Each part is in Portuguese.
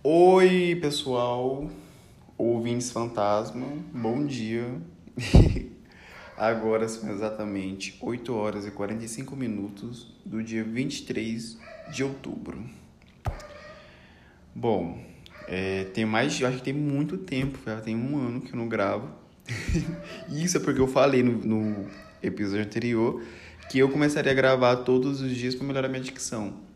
Oi, pessoal, ouvintes fantasma, bom dia. Agora são exatamente 8 horas e 45 minutos do dia 23 de outubro. Bom, é, tem mais, acho que tem muito tempo, já tem um ano que eu não gravo. Isso é porque eu falei no, no episódio anterior que eu começaria a gravar todos os dias para melhorar minha dicção.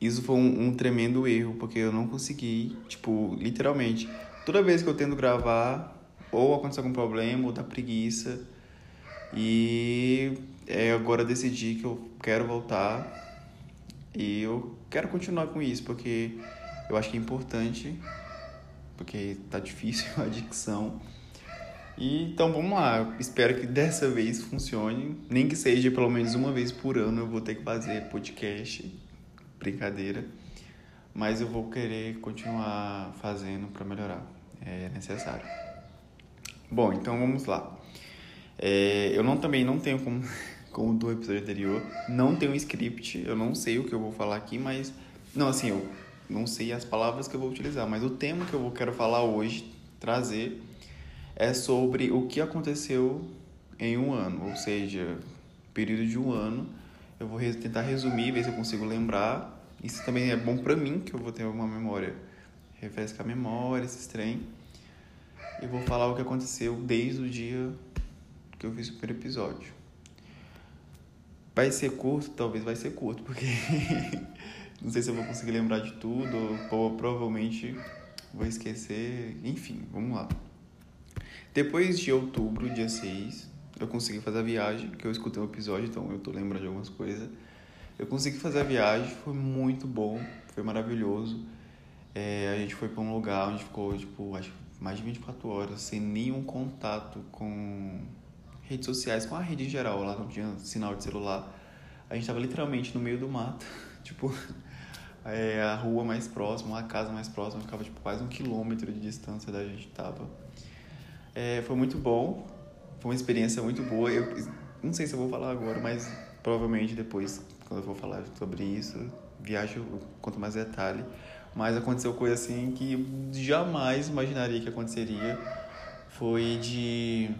Isso foi um, um, tremendo erro, porque eu não consegui, tipo, literalmente, toda vez que eu tento gravar, ou acontece algum problema, ou dá preguiça. E é, agora decidi que eu quero voltar. E eu quero continuar com isso, porque eu acho que é importante, porque tá difícil a dicção. E, então vamos lá, espero que dessa vez funcione, nem que seja pelo menos uma vez por ano eu vou ter que fazer podcast brincadeira, mas eu vou querer continuar fazendo para melhorar, é necessário. Bom, então vamos lá. É, eu não também não tenho como, como do episódio anterior, não tenho um script, eu não sei o que eu vou falar aqui, mas não assim eu não sei as palavras que eu vou utilizar, mas o tema que eu quero falar hoje, trazer, é sobre o que aconteceu em um ano, ou seja, período de um ano eu vou tentar resumir, ver se eu consigo lembrar. Isso também é bom para mim, que eu vou ter uma memória. Refrescar a memória, esse trem. E vou falar o que aconteceu desde o dia que eu fiz o primeiro episódio. Vai ser curto? Talvez vai ser curto, porque não sei se eu vou conseguir lembrar de tudo, ou provavelmente vou esquecer. Enfim, vamos lá. Depois de outubro, dia 6, eu consegui fazer a viagem, que eu escutei o episódio, então eu tô lembrando de algumas coisas. Eu consegui fazer a viagem, foi muito bom, foi maravilhoso. É, a gente foi para um lugar onde ficou, tipo, acho mais de 24 horas sem nenhum contato com redes sociais, com a rede em geral. Lá não tinha sinal de celular. A gente tava literalmente no meio do mato, tipo, é, a rua mais próxima, a casa mais próxima, ficava tipo quase um quilômetro de distância da gente tava. É, foi muito bom, foi uma experiência muito boa. Eu não sei se eu vou falar agora, mas provavelmente depois, quando eu for falar sobre isso, viajo, quanto mais detalhe. Mas aconteceu coisa assim que jamais imaginaria que aconteceria. Foi de.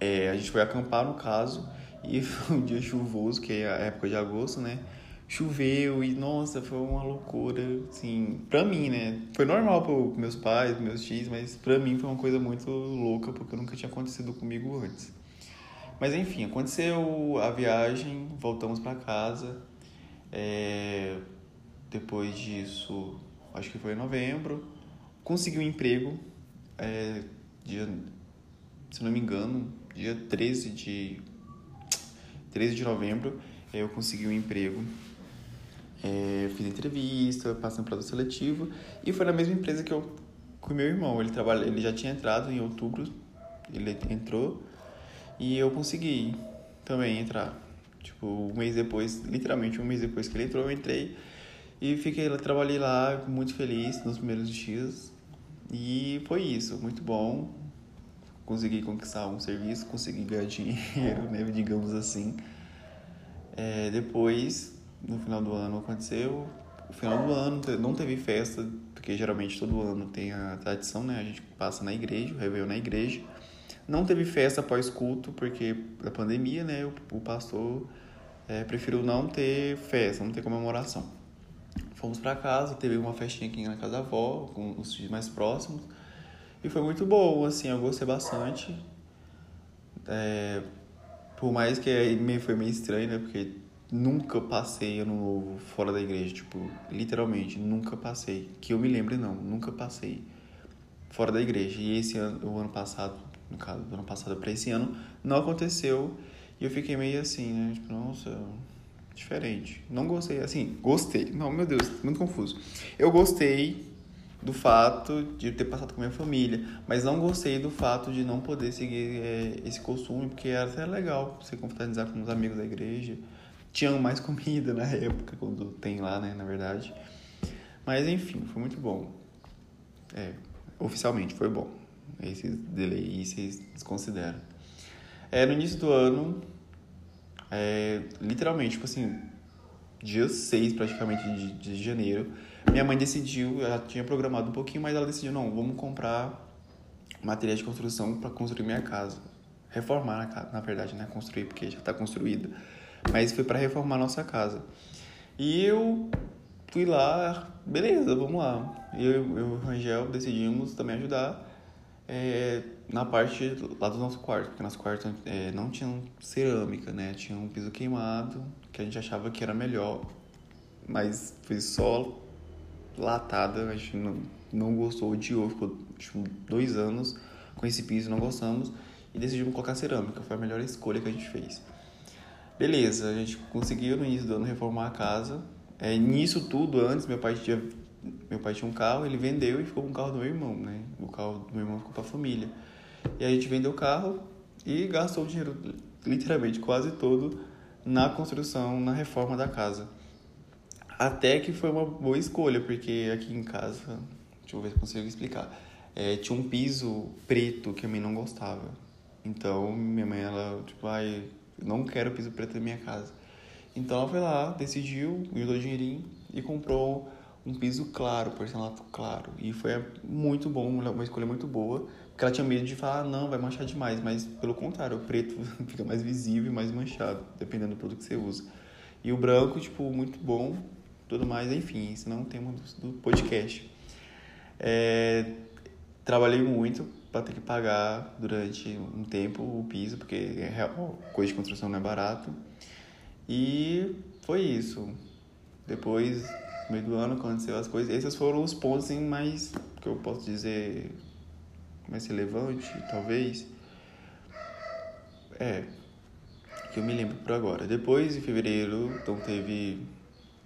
É, a gente foi acampar no caso, e foi um dia chuvoso, que é a época de agosto, né? Choveu e nossa, foi uma loucura, assim, pra mim, né? Foi normal para meus pais, meus tios, mas pra mim foi uma coisa muito louca porque nunca tinha acontecido comigo antes. Mas enfim, aconteceu a viagem, voltamos para casa. É... Depois disso, acho que foi em novembro, consegui um emprego, é... dia, se não me engano, dia 13 de 13 de novembro, eu consegui um emprego é, fiz entrevista, passei no processo seletivo e foi na mesma empresa que eu com meu irmão. Ele trabalha, ele já tinha entrado em outubro, ele entrou e eu consegui também entrar. Tipo, um mês depois, literalmente um mês depois que ele entrou, eu entrei e fiquei lá, trabalhei lá muito feliz nos primeiros dias. E foi isso, muito bom. Consegui conquistar um serviço, consegui ganhar dinheiro, né, digamos assim. É, depois no final do ano aconteceu. O final do ano não teve festa, porque geralmente todo ano tem a tradição, né? A gente passa na igreja, o Réveillon na igreja. Não teve festa após culto, porque da pandemia, né? O, o pastor é, preferiu não ter festa, não ter comemoração. Fomos para casa, teve uma festinha aqui na casa da avó, com os filhos mais próximos. E foi muito bom, assim, eu gostei bastante. É, por mais que foi meio estranho, né? Porque Nunca passei ano novo fora da igreja, tipo, literalmente, nunca passei. Que eu me lembre, não, nunca passei fora da igreja. E esse ano, o ano passado, no caso, do ano passado para esse ano, não aconteceu. E eu fiquei meio assim, né? Tipo, nossa, diferente. Não gostei, assim, gostei. Não, meu Deus, muito confuso. Eu gostei do fato de ter passado com minha família, mas não gostei do fato de não poder seguir é, esse costume, porque era até legal você confraternizar com os amigos da igreja tinham mais comida na época, quando tem lá, né, na verdade. Mas enfim, foi muito bom. É, oficialmente foi bom. Esse delay vocês desconsideram. É, no início do ano, é, literalmente, tipo assim, dia 6 praticamente de, de janeiro. Minha mãe decidiu, ela tinha programado um pouquinho, mas ela decidiu, não, vamos comprar materiais de construção para construir minha casa. Reformar, na, na verdade, né? Construir, porque já está construída. Mas foi para reformar nossa casa. E eu fui lá, beleza, vamos lá. Eu, eu e o Rangel decidimos também ajudar é, na parte lá do nosso quarto, porque nosso quarto é, não tinha cerâmica, né? Tinha um piso queimado, que a gente achava que era melhor, mas foi só latada, a gente não, não gostou, odiou, ficou acho, dois anos com esse piso, não gostamos, e decidimos colocar cerâmica, foi a melhor escolha que a gente fez. Beleza, a gente conseguiu no início do ano reformar a casa. É, nisso tudo, antes, meu pai tinha meu pai tinha um carro, ele vendeu e ficou com o carro do meu irmão, né? O carro do meu irmão ficou pra família. E a gente vendeu o carro e gastou o dinheiro, literalmente, quase todo na construção, na reforma da casa. Até que foi uma boa escolha, porque aqui em casa, deixa eu ver se consigo explicar, é, tinha um piso preto que a mim não gostava. Então, minha mãe, ela, tipo, ai, não quero piso preto na minha casa. Então, ela foi lá, decidiu, deu dinheirinho e comprou um piso claro, porcelanato claro. E foi muito bom, uma escolha muito boa, porque ela tinha medo de falar, ah, não, vai manchar demais, mas pelo contrário, o preto fica mais visível e mais manchado, dependendo do produto que você usa. E o branco, tipo, muito bom, tudo mais, enfim, esse não é um tema do, do podcast. É, trabalhei muito para ter que pagar durante um tempo o piso, porque é, coisa de construção não é barato. E foi isso. Depois no meio do ano aconteceu as coisas. Esses foram os pontos assim, mais que eu posso dizer mais relevante, talvez. É, que eu me lembro por agora. Depois, em fevereiro, então teve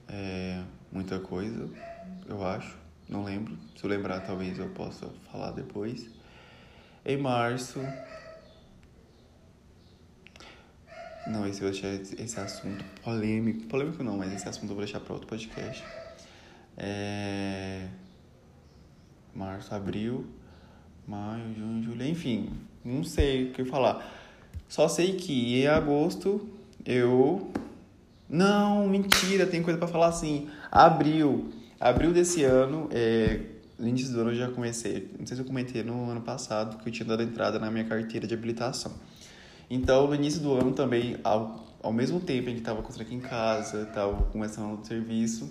é, muita coisa, eu acho. Não lembro. Se eu lembrar, talvez eu possa falar depois. Em março. Não, esse eu vou deixar esse assunto polêmico. Polêmico não, mas esse assunto eu vou deixar para outro podcast. É... Março, abril, maio, junho, julho, enfim, não sei o que falar. Só sei que em agosto eu. Não, mentira, tem coisa para falar assim. Abril. Abril desse ano, é... no início do ano eu já comecei. Não sei se eu comentei no ano passado que eu tinha dado entrada na minha carteira de habilitação. Então, no início do ano também, ao, ao mesmo tempo em que estava construindo aqui em casa, estava começando o serviço,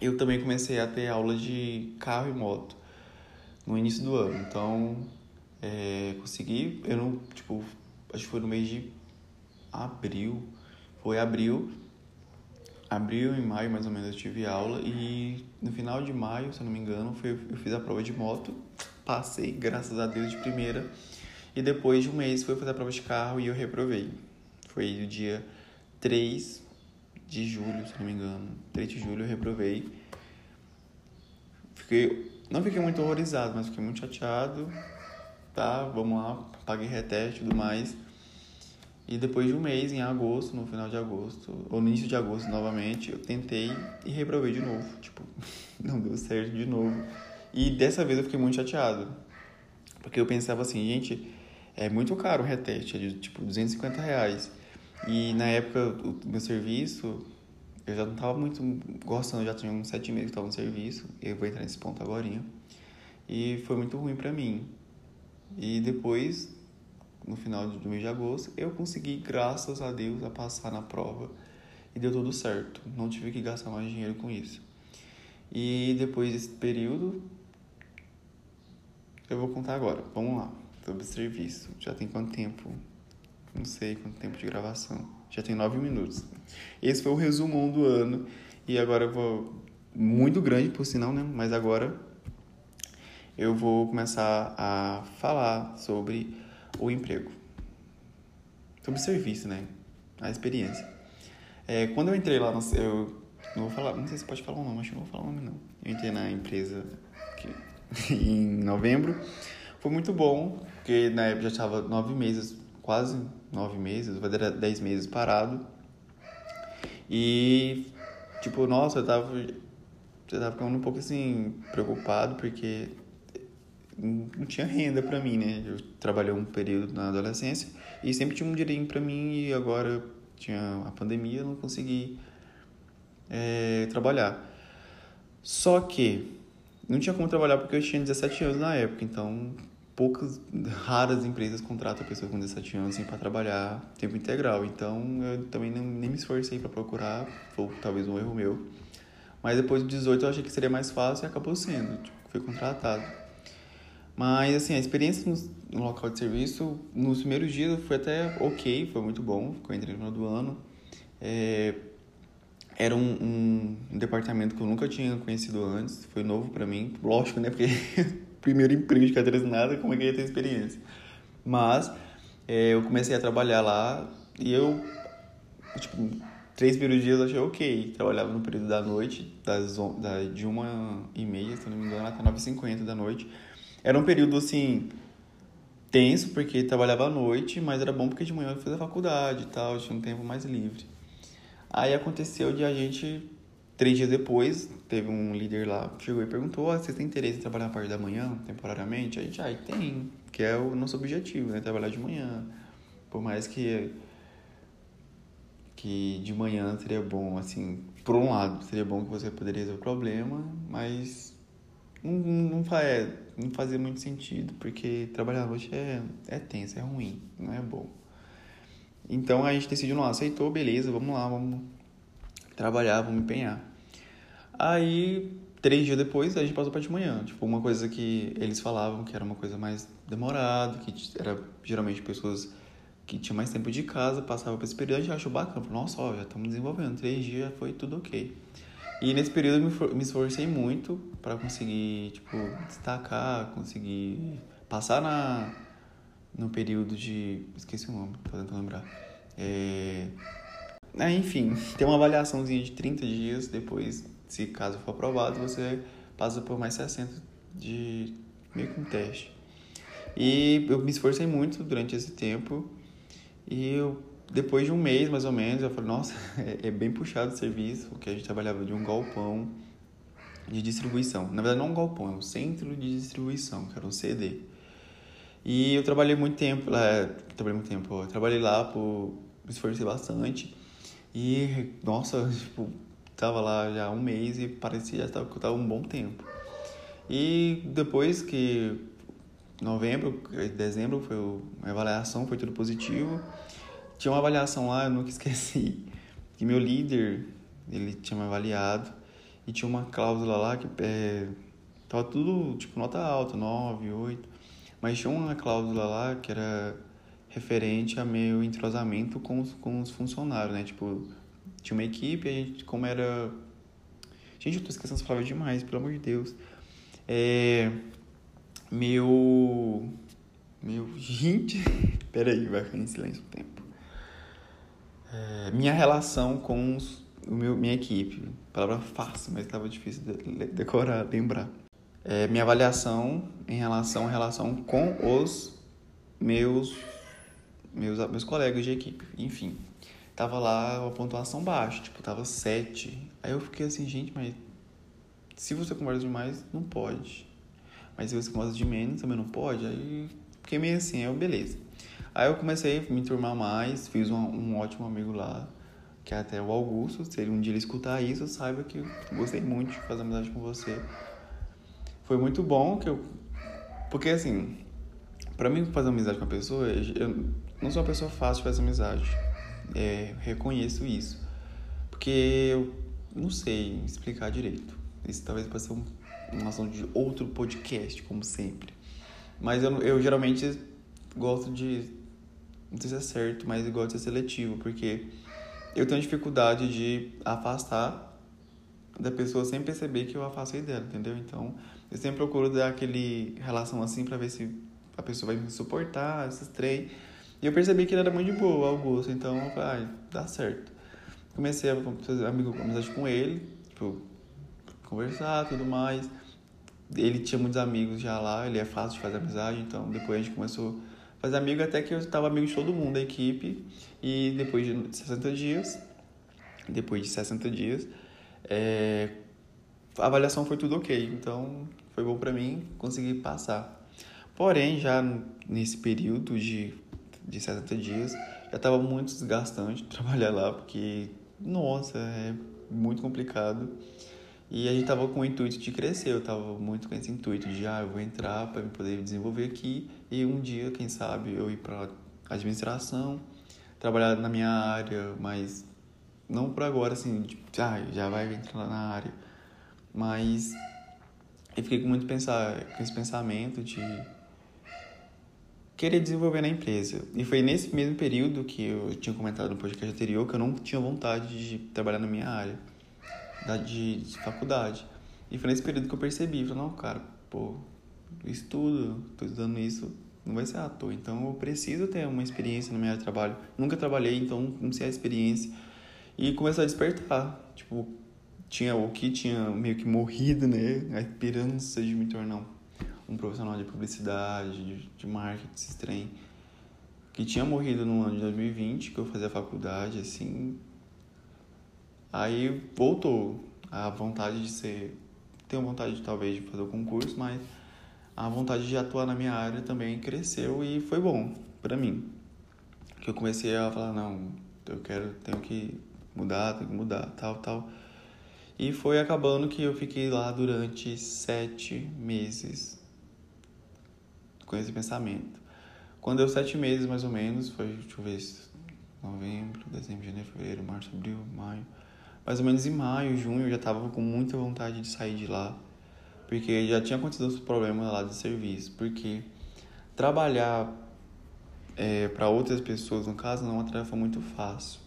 eu também comecei a ter aula de carro e moto no início do ano. Então, é, consegui, eu não, tipo, acho que foi no mês de abril, foi abril, abril e maio mais ou menos eu tive aula e no final de maio, se eu não me engano, foi, eu fiz a prova de moto, passei, graças a Deus, de primeira e depois de um mês fui fazer a prova de carro e eu reprovei. Foi o dia 3 de julho, se não me engano. 3 de julho eu reprovei. Fiquei, não fiquei muito horrorizado, mas fiquei muito chateado. Tá, vamos lá, paguei reteste e tudo mais. E depois de um mês, em agosto, no final de agosto, ou no início de agosto novamente, eu tentei e reprovei de novo. Tipo, não deu certo de novo. E dessa vez eu fiquei muito chateado. Porque eu pensava assim, gente, é muito caro o reteste, é de tipo 250 reais. E na época do meu serviço, eu já não estava muito gostando, já tinha uns sete meses que estava no serviço, eu vou entrar nesse ponto agora. E foi muito ruim para mim. E depois, no final do mês de agosto, eu consegui, graças a Deus, a passar na prova. E deu tudo certo. Não tive que gastar mais dinheiro com isso. E depois desse período, eu vou contar agora. Vamos lá. Sobre serviço. Já tem quanto tempo? Não sei quanto tempo de gravação. Já tem nove minutos. Esse foi o resumão do ano. E agora eu vou. Muito grande, por sinal, né? Mas agora eu vou começar a falar sobre o emprego. Sobre serviço, né? A experiência. É, quando eu entrei lá, eu não vou falar, não sei se pode falar o nome, acho que não vou falar o nome não. Eu entrei na empresa que, em novembro. Foi muito bom, porque na época já estava nove meses, quase nove meses, vai dar dez meses parado. E, tipo, nossa, eu tava, eu tava ficando um pouco assim, preocupado, porque não tinha renda para mim, né? Eu trabalhei um período na adolescência e sempre tinha um dinheirinho para mim e agora tinha a pandemia, eu não consegui é, trabalhar. Só que não tinha como trabalhar porque eu tinha 17 anos na época, então poucas, raras empresas contratam pessoas com 17 anos assim, para trabalhar tempo integral. Então eu também nem, me esforcei para procurar, foi talvez um erro meu. Mas depois dos 18 eu achei que seria mais fácil e acabou sendo, tipo, fui contratado. Mas assim, a experiência no, no, local de serviço, nos primeiros dias foi até ok, foi muito bom, eu entrei no final do ano. É, era um, um, departamento que eu nunca tinha conhecido antes, foi novo para mim, lógico, né? Porque primeiro emprego de carteira assinada, como é que eu ia ter experiência? Mas é, eu comecei a trabalhar lá e eu, tipo, três primeiros dias eu achei ok. Trabalhava no período da noite, das, da, de uma e meia, se não me engano, até nove e cinquenta da noite. Era um período, assim, tenso, porque trabalhava à noite, mas era bom porque de manhã eu fiz a faculdade e tal, tinha um tempo mais livre. Aí aconteceu de a gente, três dias depois, teve um líder lá, chegou e perguntou, ah, vocês têm interesse em trabalhar a parte da manhã, temporariamente? A gente, ah, tem, que é o nosso objetivo, né, trabalhar de manhã. Por mais que que de manhã seria bom, assim, por um lado, seria bom que você poderia resolver o problema, mas não, não, faz, é, não fazia muito sentido, porque trabalhar à noite é, é tenso, é ruim, não é bom. Então a gente decidiu, não, aceitou, beleza, vamos lá, vamos trabalhar, vamos empenhar. Aí, três dias depois, a gente passou para de manhã. Tipo, uma coisa que eles falavam que era uma coisa mais demorada, que era geralmente pessoas que tinham mais tempo de casa, passavam por esse período, a gente achou bacana. Nossa, ó, já estamos desenvolvendo, três dias foi tudo ok. E nesse período eu me esforcei muito para conseguir, tipo, destacar, conseguir passar na no período de. Esqueci o nome, tô tentando lembrar. É... é enfim, tem uma avaliaçãozinha de 30 dias, depois, se caso for aprovado, você passa por mais 60 de meio que um teste. E eu me esforcei muito durante esse tempo. E eu, depois de um mês mais ou menos, eu falei, nossa, é, é bem puxado o serviço, porque a gente trabalhava de um galpão de distribuição. Na verdade, não um galpão, é um centro de distribuição, que era um CD. E eu trabalhei muito tempo lá, trabalhei muito tempo, trabalhei lá, por, me esforcei bastante. E, nossa, tipo, tava lá já um mês e parecia que eu tava um bom tempo. E depois que novembro, dezembro foi a avaliação, foi tudo positivo. Tinha uma avaliação lá, eu nunca esqueci, que meu líder, ele tinha me avaliado e tinha uma cláusula lá que é, tava tudo, tipo, nota alta, 9, 8. Mas tinha uma cláusula lá que era referente a meu entrosamento com os, com os funcionários, né? Tipo, tinha uma equipe, a gente, como era. Gente, eu tô esquecendo as palavras demais, pelo amor de Deus. É. Meu. Meu. Gente. Peraí, vai ficar em silêncio um tempo. É, minha relação com os, o meu, minha equipe. Palavra fácil, mas estava difícil de decorar, lembrar é, minha avaliação em relação à relação com os meus, meus, meus colegas de equipe. Enfim, tava lá uma pontuação baixa, tipo, tava 7. Aí eu fiquei assim, gente, mas se você conversa demais, não pode. Mas se você conversa de menos, também não pode. Aí fiquei meio assim, eu, beleza. Aí eu comecei a me turmar mais, fiz um, um ótimo amigo lá, que é até o Augusto. Se ele um dia ele escutar isso, saiba que gostei muito de fazer amizade com você foi muito bom que eu. Porque assim, para mim fazer amizade com uma pessoa, eu não sou uma pessoa fácil de fazer amizade. É, reconheço isso. Porque eu não sei explicar direito. Isso talvez possa ser um, uma ação de outro podcast, como sempre. Mas eu, eu geralmente gosto de. Não sei se é certo, mas eu gosto de ser seletivo, porque eu tenho dificuldade de afastar da pessoa sem perceber que eu afastei dela, entendeu? Então, eu sempre procuro dar aquele relação assim para ver se a pessoa vai me suportar, esses três. E eu percebi que ele era muito de boa, Augusto, então eu falei, ah, dá certo. Comecei a fazer amigo, amizade com ele, tipo, conversar tudo mais. Ele tinha muitos amigos já lá, ele é fácil de fazer amizade, então depois a gente começou fazer amigo até que eu estava amigo de todo mundo da equipe. E depois de 60 dias, depois de 60 dias, é, a avaliação foi tudo ok. Então foi bom para mim conseguir passar. Porém, já nesse período de, de 60 dias, já estava muito desgastante trabalhar lá, porque, nossa, é muito complicado. E a gente tava com o intuito de crescer, eu tava muito com esse intuito de, ah, eu vou entrar para poder desenvolver aqui e um dia, quem sabe, eu ir para administração, trabalhar na minha área, mas não por agora, assim, tipo, ah, já vai entrar na área. Mas eu fiquei com muito pensar, com esse pensamento de querer desenvolver na empresa. E foi nesse mesmo período que eu tinha comentado no podcast anterior que eu não tinha vontade de trabalhar na minha área de, de faculdade. E foi nesse período que eu percebi, falei, não, cara, pô, estudo, tô estudando isso, não vai ser ator. Então eu preciso ter uma experiência área de trabalho. Nunca trabalhei, então não sei a experiência. E começou a despertar. Tipo, tinha o que tinha meio que morrido, né? A esperança de me tornar um profissional de publicidade, de, de marketing, esse trem. Que tinha morrido no ano de 2020, que eu fazia faculdade, assim. Aí voltou a vontade de ser. Tenho vontade, talvez, de fazer o concurso, mas a vontade de atuar na minha área também cresceu e foi bom para mim. Que eu comecei a falar: não, eu quero, tenho que mudar, tenho que mudar, tal, tal. E foi acabando que eu fiquei lá durante sete meses com esse pensamento. Quando deu sete meses mais ou menos, foi, deixa eu ver, novembro, dezembro, janeiro, fevereiro, março, abril, maio. Mais ou menos em maio, junho, eu já tava com muita vontade de sair de lá. Porque já tinha acontecido os problemas lá de serviço. Porque trabalhar é, para outras pessoas, no caso, não é uma tarefa muito fácil.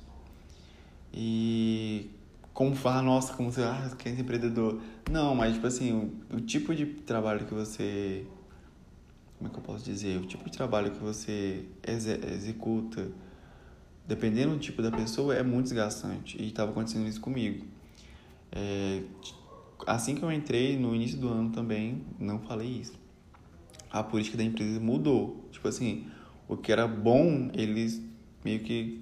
E como falar, nossa, como você, ah, quer ser empreendedor. Não, mas tipo assim, o, o, tipo de trabalho que você. Como é que eu posso dizer? O tipo de trabalho que você exe executa, dependendo do tipo da pessoa, é muito desgastante. E estava acontecendo isso comigo. É, assim que eu entrei, no início do ano também, não falei isso. A política da empresa mudou. Tipo assim, o que era bom, eles meio que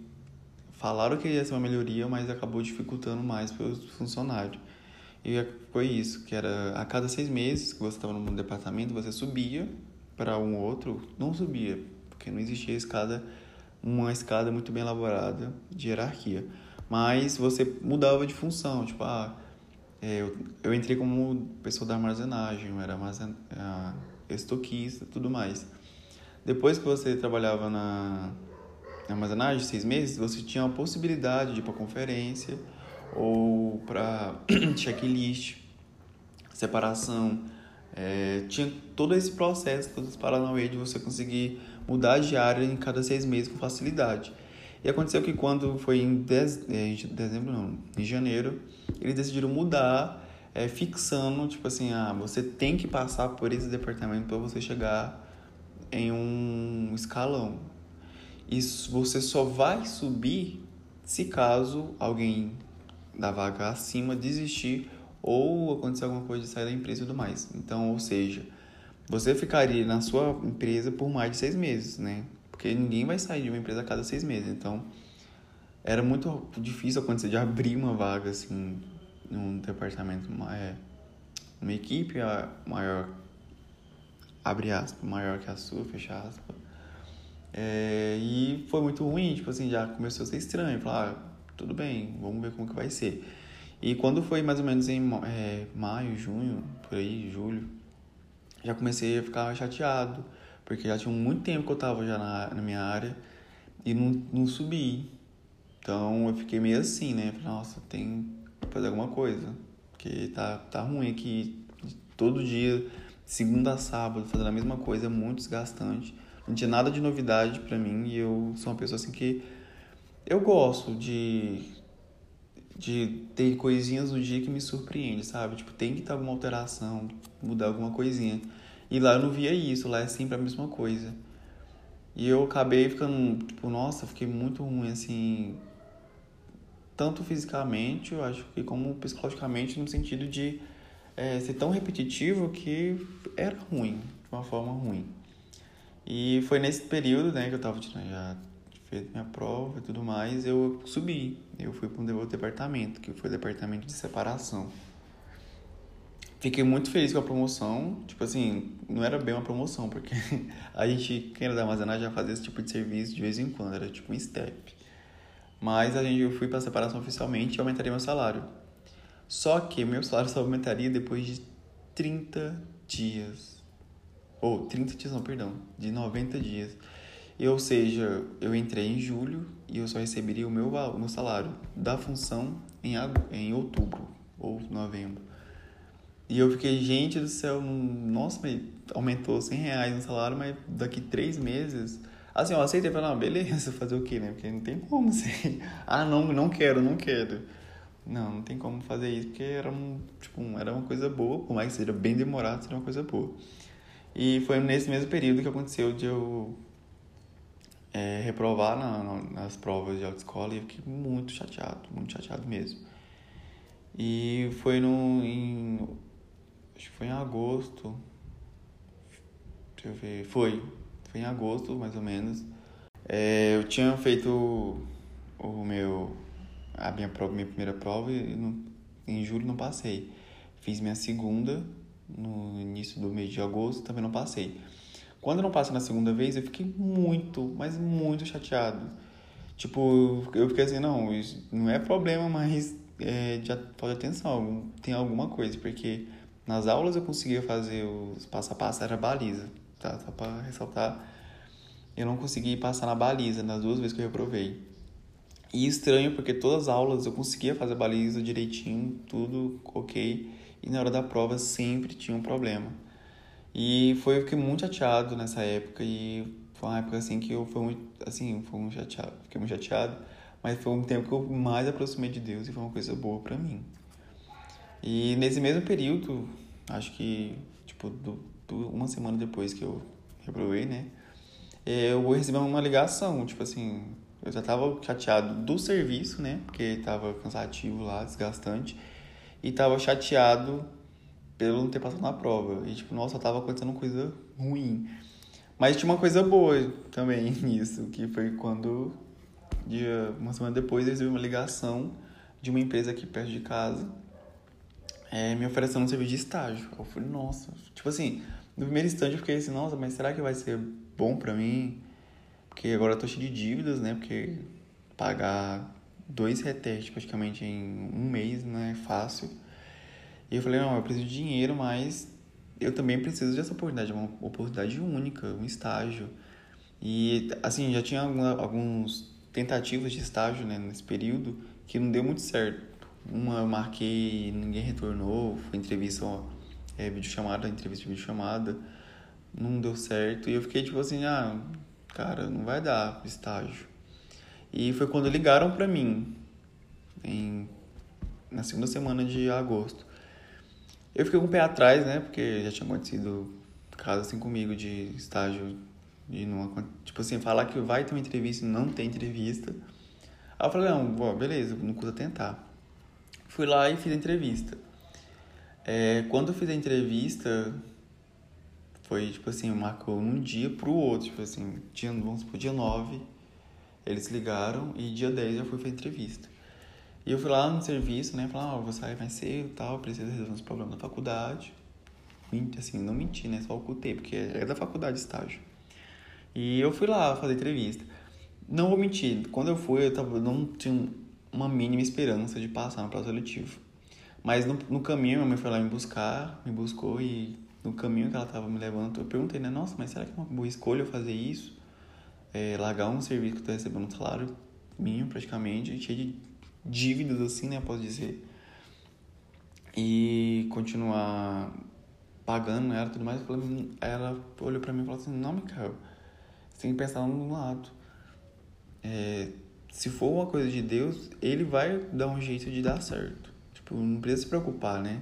falaram que ia ser uma melhoria, mas acabou dificultando mais para os funcionários. E foi isso, que era a cada seis meses que você estava no departamento, você subia para um outro, não subia, porque não existia escada, uma escada muito bem elaborada de hierarquia. Mas você mudava de função, tipo, ah, é, eu, eu entrei como pessoa da armazenagem, eu era armazen, uh, estoquista tudo mais. Depois que você trabalhava na armazenagem de seis meses, você tinha a possibilidade de ir para conferência ou para checklist, separação. É, tinha todo esse processo, todos os paranauê de você conseguir mudar de área em cada seis meses com facilidade. E aconteceu que quando foi em, dez, é, em dezembro, não, em janeiro, eles decidiram mudar, é, fixando, tipo assim, ah, você tem que passar por esse departamento para você chegar em um escalão. Isso você só vai subir se caso alguém da vaga acima desistir ou acontecer alguma coisa de sair da empresa e tudo mais. Então, ou seja, você ficaria na sua empresa por mais de seis meses, né? Porque ninguém vai sair de uma empresa a cada seis meses. Então, era muito difícil acontecer de abrir uma vaga, assim, num departamento, é, uma equipe maior, abre aspas, maior que a sua, fecha aspas é, e foi muito ruim, tipo assim, já começou a ser estranho. Falar, ah, tudo bem, vamos ver como que vai ser. E quando foi mais ou menos em é, maio, junho, por aí, julho, já comecei a ficar chateado, porque já tinha muito tempo que eu tava já na, na minha área e não, não subi. Então eu fiquei meio assim, né? Falei, nossa, tem que fazer alguma coisa, porque tá, tá ruim aqui todo dia, segunda a sábado, fazendo a mesma coisa, é muito desgastante não tinha nada de novidade para mim e eu sou uma pessoa assim que eu gosto de de ter coisinhas no dia que me surpreende, sabe? Tipo, tem que ter alguma alteração, mudar alguma coisinha. E lá eu não via isso, lá é sempre a mesma coisa. E eu acabei ficando, tipo, nossa, fiquei muito ruim, assim, tanto fisicamente, eu acho que como psicologicamente, no sentido de é, ser tão repetitivo que era ruim, de uma forma ruim. E foi nesse período, né, que eu tava já feito minha prova e tudo mais, eu subi. Eu fui para um outro departamento, que foi o departamento de separação. Fiquei muito feliz com a promoção. Tipo assim, não era bem uma promoção, porque a gente, quem era da armazenagem, já fazia esse tipo de serviço de vez em quando, era tipo um step. Mas a gente, eu fui para separação oficialmente e aumentaria meu salário. Só que meu salário só aumentaria depois de 30 dias. Ou 30 dias não, perdão, de 90 dias. Ou seja, eu entrei em julho e eu só receberia o meu, meu salário da função em, em outubro ou novembro. E eu fiquei, gente do céu, nossa, aumentou 100 reais no salário, mas daqui três meses. Assim, eu aceitei falei, não, beleza, fazer o quê, né? Porque não tem como assim. Ah, não, não quero, não quero. Não, não tem como fazer isso, porque era, um, tipo, era uma coisa boa, por mais que seja bem demorado, seria uma coisa boa. E foi nesse mesmo período que aconteceu de eu é, reprovar na, na, nas provas de autoescola e eu fiquei muito chateado, muito chateado mesmo. E foi no. Em, acho que foi em agosto. Deixa eu ver. Foi. Foi em agosto, mais ou menos. É, eu tinha feito o meu. a minha prova, minha primeira prova e em julho não passei. Fiz minha segunda no início do mês de agosto, também não passei. Quando não passei na segunda vez, eu fiquei muito, mas muito chateado. Tipo, eu fiquei assim, não, não é problema, mas é, já pode atenção, tem alguma coisa, porque nas aulas eu conseguia fazer os passo a passo, era baliza, tá? Só pra ressaltar, eu não consegui passar na baliza nas duas vezes que eu reprovei. E estranho, porque todas as aulas eu conseguia fazer a baliza direitinho, tudo ok, e na hora da prova sempre tinha um problema. E foi, eu fiquei muito chateado nessa época e foi uma época assim que eu fui muito, assim, foi muito chateado, fiquei muito chateado, mas foi um tempo que eu mais aproximei de Deus e foi uma coisa boa para mim. E nesse mesmo período, acho que, tipo, do, do, uma semana depois que eu reprovei, né, eu recebi uma ligação, tipo assim, eu já tava chateado do serviço, né, porque tava cansativo lá, desgastante, e tava chateado pelo não ter passado na prova. E, tipo, nossa, tava acontecendo coisa ruim. Mas tinha uma coisa boa também nisso, que foi quando, dia, uma semana depois, eu recebi uma ligação de uma empresa aqui perto de casa, é, me oferecendo um serviço de estágio. Eu falei, nossa, tipo assim, no primeiro instante eu fiquei assim, nossa, mas será que vai ser bom pra mim? Porque agora eu tô cheio de dívidas, né? Porque pagar dois retestes praticamente em um mês não é fácil. E eu falei, não, eu preciso de dinheiro, mas eu também preciso dessa oportunidade, uma oportunidade única, um estágio. E, assim, já tinha alguns tentativas de estágio, né, nesse período, que não deu muito certo. Uma eu marquei, ninguém retornou, foi entrevista, ó, é, videochamada, entrevista de videochamada, não deu certo. E eu fiquei tipo assim, ah, cara, não vai dar estágio. E foi quando ligaram pra mim, em, na segunda semana de agosto. Eu fiquei com o pé atrás, né? Porque já tinha acontecido casos assim comigo de estágio de não tipo assim, falar que vai ter uma entrevista e não tem entrevista. Aí eu falei, não, bom, beleza, não custa tentar. Fui lá e fiz a entrevista. É, quando eu fiz a entrevista, foi tipo assim, marcou um dia pro outro, tipo assim, dia, vamos supor, dia 9, eles ligaram e dia 10 eu fui fazer a entrevista. E eu fui lá no serviço, né? Falar, ó, oh, vou sair mais cedo e tal, preciso resolver uns problemas da faculdade. Assim, não menti, né? Só ocultei, porque é da faculdade estágio. E eu fui lá fazer entrevista. Não vou mentir, quando eu fui, eu tava, não tinha uma mínima esperança de passar no processo seletivo. Mas no, no caminho, minha mãe foi lá me buscar, me buscou e no caminho que ela tava me levando, eu perguntei, né? Nossa, mas será que é uma boa escolha fazer isso? É, largar um serviço que eu tô recebendo um salário mínimo praticamente, cheio de dívidas, assim, né? Posso dizer. E continuar pagando ela e tudo mais. Ela olhou pra mim e falou assim: Não, Mikael, você tem que pensar no lado. É, se for uma coisa de Deus, ele vai dar um jeito de dar certo. Tipo, não precisa se preocupar, né?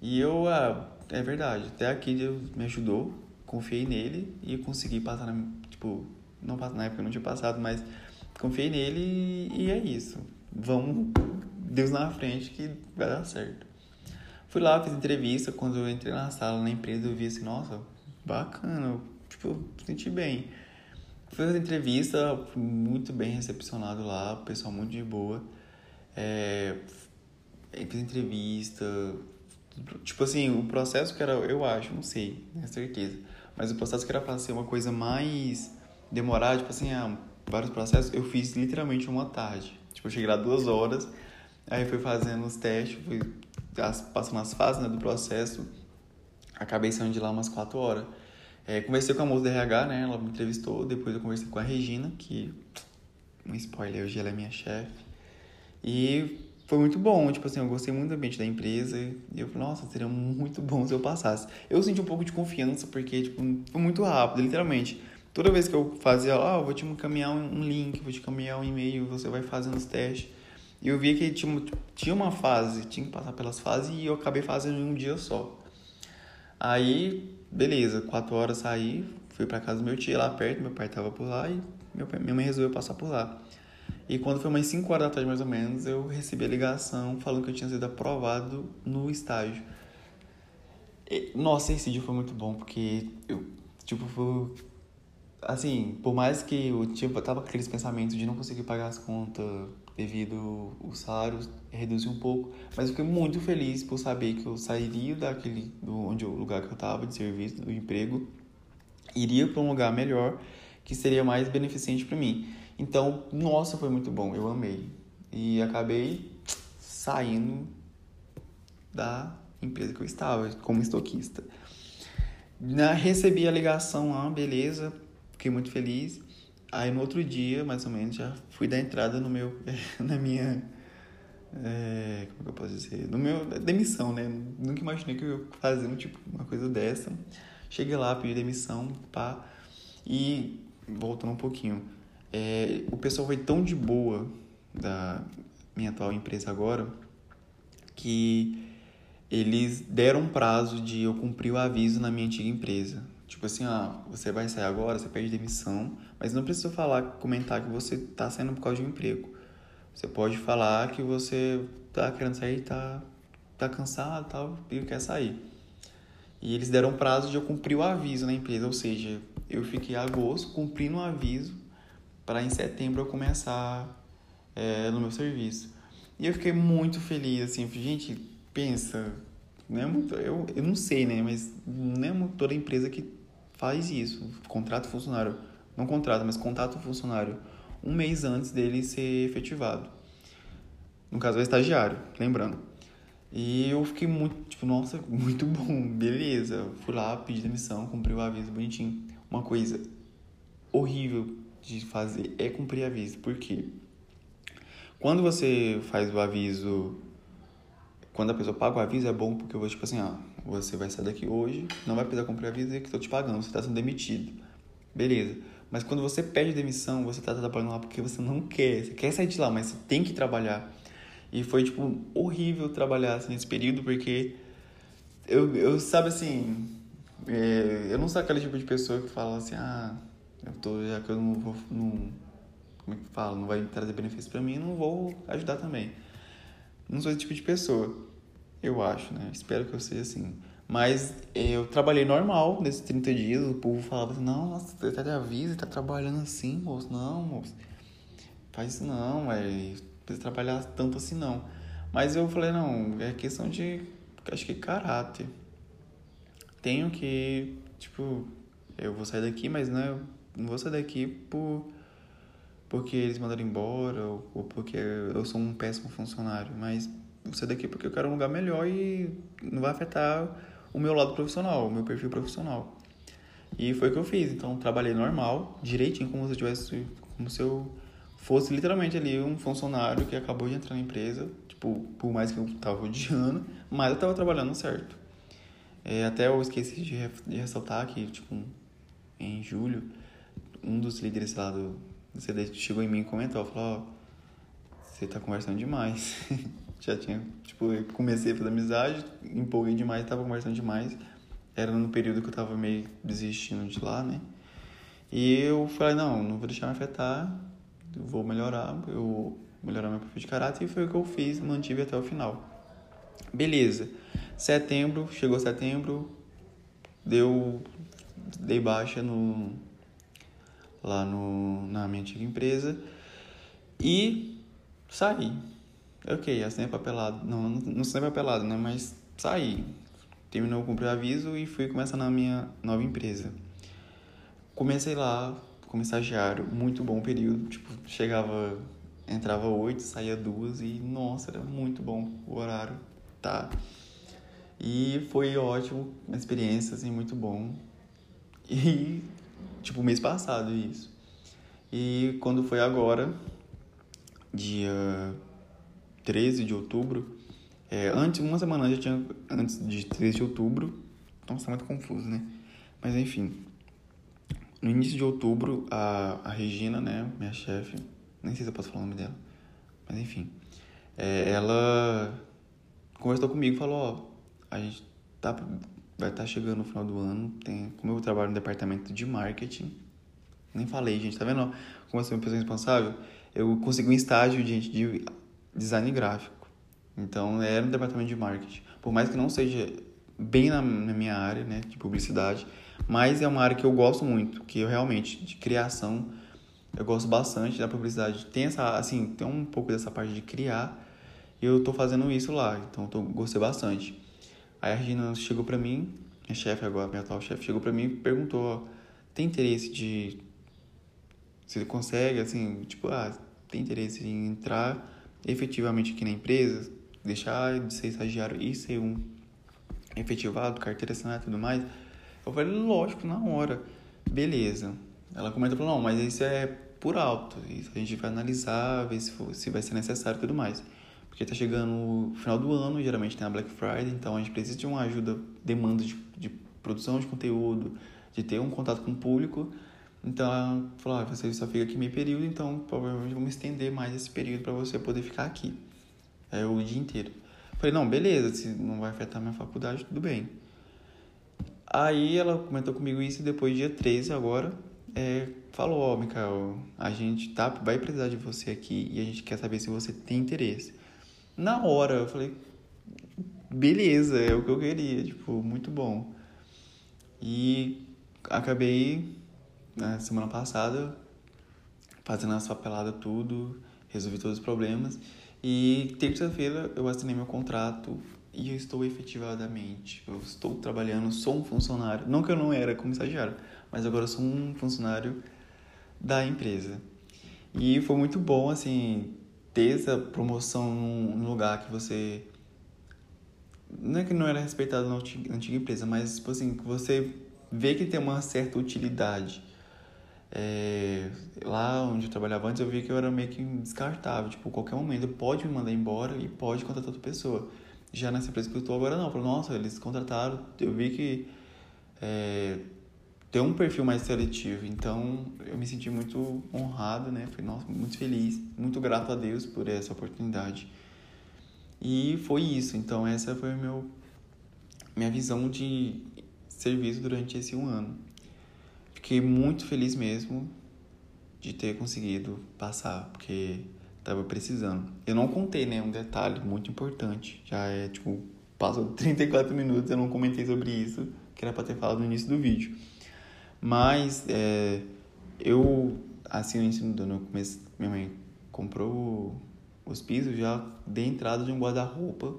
E eu, ah, é verdade, até aqui Deus me ajudou, confiei nele e consegui passar, na, tipo, não na época eu não tinha passado, mas confiei nele e é isso vamos Deus na frente que vai dar certo. Fui lá, fiz entrevista, quando eu entrei na sala, na empresa, eu vi assim, nossa, bacana, tipo, senti bem. Fiz a entrevista, muito bem recepcionado lá, pessoal muito de boa. É, fiz entrevista, tipo assim, o processo que era, eu acho, não sei, não certeza, mas o processo que era pra ser uma coisa mais demorada, tipo assim, ah, vários processos, eu fiz literalmente uma tarde. Tipo, eu cheguei lá duas horas Aí fui fazendo os testes, fui passando as fases né, do processo. Acabei saindo de lá umas 4 horas. É, conversei com a moça da RH, né? Ela me entrevistou. Depois eu conversei com a Regina, que. Um spoiler, hoje ela é minha chefe. E foi muito bom, tipo assim, eu gostei muito do ambiente da empresa. E eu falei, nossa, seria muito bom se eu passasse. Eu senti um pouco de confiança, porque, tipo, foi muito rápido, literalmente. Toda vez que eu fazia, ó, oh, vou te encaminhar um link, vou te encaminhar um e-mail, você vai fazendo os testes. E eu via que tinha, tinha uma fase, tinha que passar pelas fases e eu acabei fazendo em um dia só. Aí, beleza, quatro horas saí, fui para casa do meu tio lá perto, meu pai tava por lá e meu minha mãe resolveu passar por lá. E quando foi umas 5 horas da tarde mais ou menos, eu recebi a ligação falando que eu tinha sido aprovado no estágio. E, nossa, esse dia foi muito bom, porque eu, tipo, foi, assim, por mais que eu tipo, tava com aqueles pensamentos de não conseguir pagar as contas devido o salário reduzir um pouco, mas eu fiquei muito feliz por saber que eu sairia daquele do onde o lugar que eu tava de serviço, do emprego, iria para um lugar melhor que seria mais beneficente para mim. Então, nossa, foi muito bom, eu amei. E acabei saindo da empresa que eu estava como estoquista. Na, recebi a ligação lá, beleza, fiquei muito feliz. Aí no outro dia, mais ou menos, já fui dar entrada no meu, na minha, é, como que eu posso dizer, no meu, demissão, né? Nunca imaginei que eu ia fazer um, tipo, uma coisa dessa. Cheguei lá, pedi demissão, pá, e voltando um pouquinho, é, o pessoal foi tão de boa da minha atual empresa agora que eles deram um prazo de eu cumprir o aviso na minha antiga empresa. Tipo assim, ah, você vai sair agora, você pede demissão, mas não precisa falar, comentar que você tá saindo por causa de um emprego. Você pode falar que você tá querendo sair, tá, tá cansado tal, e quer sair. E eles deram prazo de eu cumprir o aviso na empresa, ou seja, eu fiquei agosto cumprindo o aviso para em setembro eu começar é, no meu serviço. E eu fiquei muito feliz, assim, gente, pensa, não é muito, eu, eu não sei, né, mas não é toda empresa que faz isso, contrata funcionário, não contrata, mas contrata o funcionário um mês antes dele ser efetivado. No caso, é estagiário, lembrando. E eu fiquei muito, tipo, nossa, muito bom, beleza. Fui lá, pedi demissão, cumpri o aviso bonitinho. Uma coisa horrível de fazer é cumprir aviso. Por quê? Quando você faz o aviso, quando a pessoa paga o aviso, é bom porque eu vou, tipo assim, ó, você vai sair daqui hoje, não vai precisar cumprir aviso e que estou te pagando, você está sendo demitido. Beleza. Mas quando você pede demissão, você está trabalhando lá porque você não quer, você quer sair de lá, mas você tem que trabalhar. E foi, tipo, horrível trabalhar assim, nesse período, porque eu, eu sabe assim, é, eu não sou aquele tipo de pessoa que fala assim, ah, eu tô, já que eu não vou. Não, como é que fala? Não vai trazer benefício para mim, não vou ajudar também. Não sou esse tipo de pessoa. Eu acho, né? Espero que eu seja assim. Mas eu trabalhei normal nesses 30 dias. O povo falava assim: não, nossa, você tá de aviso, tá trabalhando assim, moço. Não, moço. Faz isso não, velho. Precisa trabalhar tanto assim não. Mas eu falei: não, é questão de. Acho que caráter. Tenho que. Tipo, eu vou sair daqui, mas não é não vou sair daqui por porque eles mandaram embora ou, ou porque eu sou um péssimo funcionário, mas vou sair daqui porque eu quero um lugar melhor e não vai afetar o meu lado profissional, o meu perfil profissional. E foi o que eu fiz. Então, trabalhei normal, direitinho, como se eu tivesse, como se eu fosse literalmente ali um funcionário que acabou de entrar na empresa, tipo, por mais que eu tava odiando, mas eu tava trabalhando certo. É, até eu esqueci de, de ressaltar que, tipo, em julho, um dos líderes lá do, CD chegou em mim e comentou, falou, ó, oh, você tá conversando demais. Já tinha, tipo, comecei a fazer amizade, empolguei demais, tava conversando demais. Era no período que eu tava meio desistindo de lá, né? E eu falei, não, não vou deixar me afetar, vou melhorar, eu vou melhorar meu perfil de caráter e foi o que eu fiz, mantive até o final. Beleza. Setembro, chegou setembro, deu dei baixa no lá no, na minha antiga empresa e saí. Ok, assinei papelado, não, não assinei papelado, né, mas saí. Terminou o cumprir aviso e fui começar na minha nova empresa. Comecei lá como estagiário, muito bom período, tipo, chegava entrava oito, saía duas e nossa, era muito bom o horário, tá? E foi ótimo, uma experiência assim muito bom. E tipo mês passado isso. E quando foi agora, dia 13 de outubro, é, antes, uma semana já tinha, antes de 13 de outubro, nossa, tá muito confuso, né? Mas enfim, no início de outubro, a, a Regina, né, minha chefe, nem sei se eu posso falar o nome dela, mas enfim, é, ela conversou comigo e falou, ó, a gente tá, vai estar tá chegando no final do ano, tem, como eu trabalho no departamento de marketing, nem falei, gente, tá vendo como eu sou uma pessoa responsável? Eu consegui um estágio, gente, de design gráfico. Então, era no departamento de marketing. Por mais que não seja bem na, na minha área, né, de publicidade, mas é uma área que eu gosto muito, que eu realmente, de criação, eu gosto bastante da publicidade. Tem essa, assim, tem um pouco dessa parte de criar, e eu tô fazendo isso lá, então eu gostei bastante. Aí a Regina chegou pra mim, minha chefe agora, minha atual chefe, chegou pra mim e perguntou, tem interesse de... Ele consegue, assim, tipo, ah, tem interesse em entrar efetivamente aqui na empresa, deixar de ser estagiário e ser um efetivado, carteira assinada e tudo mais. Eu falei, lógico, na hora. Beleza. Ela comentou, falou, não, mas isso é por alto. Isso a gente vai analisar, ver se, for, se vai ser necessário e tudo mais. Porque tá chegando o final do ano, geralmente tem a Black Friday, então a gente precisa de uma ajuda, demanda de, de produção de conteúdo, de ter um contato com o público. Então ela falou, ah, você só fica aqui meio período, então provavelmente vamos estender mais esse período para você poder ficar aqui. É o dia inteiro. Falei, não, beleza, se não vai afetar minha faculdade, tudo bem. Aí ela comentou comigo isso e depois, dia 13 agora, é, falou, ó, oh, Mikael, a gente tá, vai precisar de você aqui e a gente quer saber se você tem interesse. Na hora, eu falei, beleza, é o que eu queria, tipo, muito bom. E acabei, na semana passada, fazendo as papeladas tudo, resolvi todos os problemas. E terça-feira eu assinei meu contrato e eu estou efetivadamente, eu estou trabalhando, sou um funcionário, não que eu não era como estagiário, mas agora sou um funcionário da empresa. E foi muito bom, assim, ter essa promoção num lugar que você. Não é que não era respeitado na antiga empresa, mas, tipo assim, que você vê que tem uma certa utilidade. É, lá onde eu trabalhava antes, eu vi que eu era meio que descartável. Tipo, qualquer momento pode me mandar embora e pode contratar outra pessoa. Já nessa empresa que eu estou agora, não. Eu falei, nossa, eles contrataram. Eu vi que é, tem um perfil mais seletivo. Então, eu me senti muito honrado, né? Falei, nossa, muito feliz, muito grato a Deus por essa oportunidade. E foi isso. Então, essa foi meu, minha visão de serviço durante esse um ano. Fiquei muito feliz mesmo de ter conseguido passar, porque tava precisando. Eu não contei, né, um detalhe muito importante. Já é, tipo, passou 34 minutos, eu não comentei sobre isso, que era para ter falado no início do vídeo. Mas é, eu, assim, no ensino do no começo, minha mãe comprou os pisos, já dei entrada de um guarda-roupa.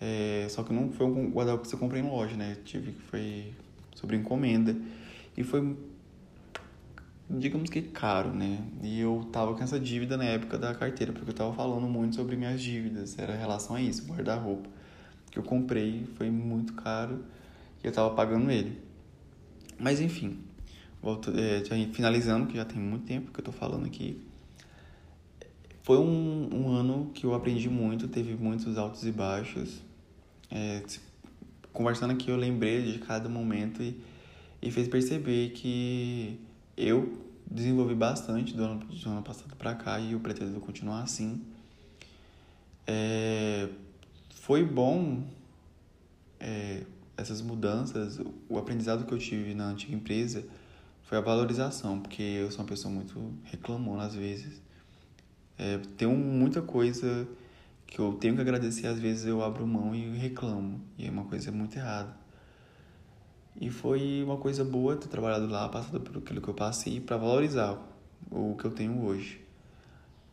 É, só que não foi um guarda-roupa que você compra em loja, né? Tive que foi sobre encomenda. E foi, digamos que caro, né? E eu tava com essa dívida na época da carteira, porque eu tava falando muito sobre minhas dívidas, era em relação a isso, guarda-roupa. Que eu comprei, foi muito caro e eu tava pagando ele. Mas enfim, volto, é, finalizando, que já tem muito tempo que eu tô falando aqui. Foi um, um ano que eu aprendi muito, teve muitos altos e baixos. É, conversando aqui, eu lembrei de cada momento e e fez perceber que eu desenvolvi bastante do ano, do ano passado para cá e eu pretendo continuar assim. É, foi bom é, essas mudanças, o aprendizado que eu tive na antiga empresa foi a valorização, porque eu sou uma pessoa muito reclamona às vezes. É, tem muita coisa que eu tenho que agradecer, às vezes eu abro mão e reclamo, e é uma coisa muito errada. E foi uma coisa boa ter trabalhado lá, passado por aquilo que eu passei, para valorizar o que eu tenho hoje.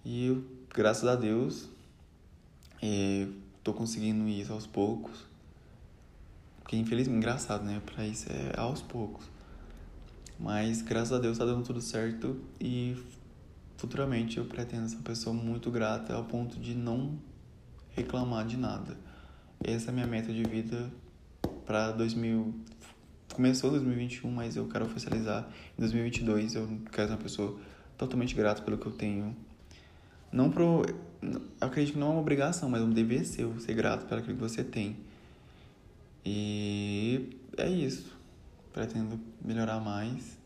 E graças a Deus, estou é, conseguindo isso aos poucos. Porque infelizmente, engraçado, né? Para isso é aos poucos. Mas graças a Deus está dando tudo certo e futuramente eu pretendo ser uma pessoa muito grata ao ponto de não reclamar de nada. Essa é a minha meta de vida para 2000. Começou 2021, mas eu quero oficializar em 2022. Eu quero ser uma pessoa totalmente grata pelo que eu tenho. Não pro. Acredito que não é uma obrigação, mas um dever seu ser grato pelo que você tem. E é isso. Pretendo melhorar mais,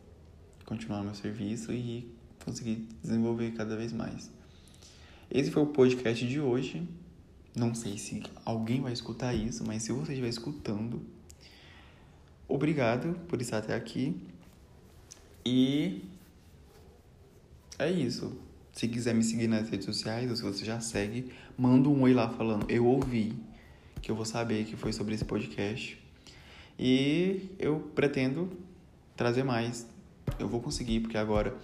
continuar meu serviço e conseguir desenvolver cada vez mais. Esse foi o podcast de hoje. Não sei se alguém vai escutar isso, mas se você estiver escutando, obrigado por estar até aqui. E é isso. Se quiser me seguir nas redes sociais, ou se você já segue, manda um oi lá falando, eu ouvi, que eu vou saber que foi sobre esse podcast. E eu pretendo trazer mais. Eu vou conseguir, porque agora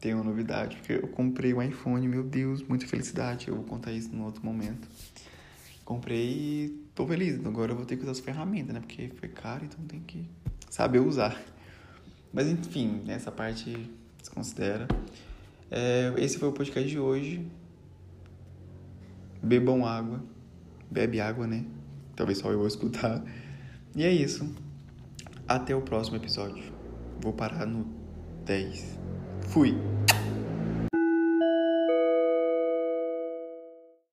tem uma novidade, porque eu comprei um iPhone, meu Deus, muita felicidade. Eu vou contar isso num outro momento. Comprei tô feliz. Agora eu vou ter que usar as ferramentas, né? Porque foi caro, então tem que saber usar. Mas enfim, essa parte desconsidera. É, esse foi o podcast de hoje. Bebam água. Bebe água, né? Talvez só eu vou escutar. E é isso. Até o próximo episódio. Vou parar no 10. Fui!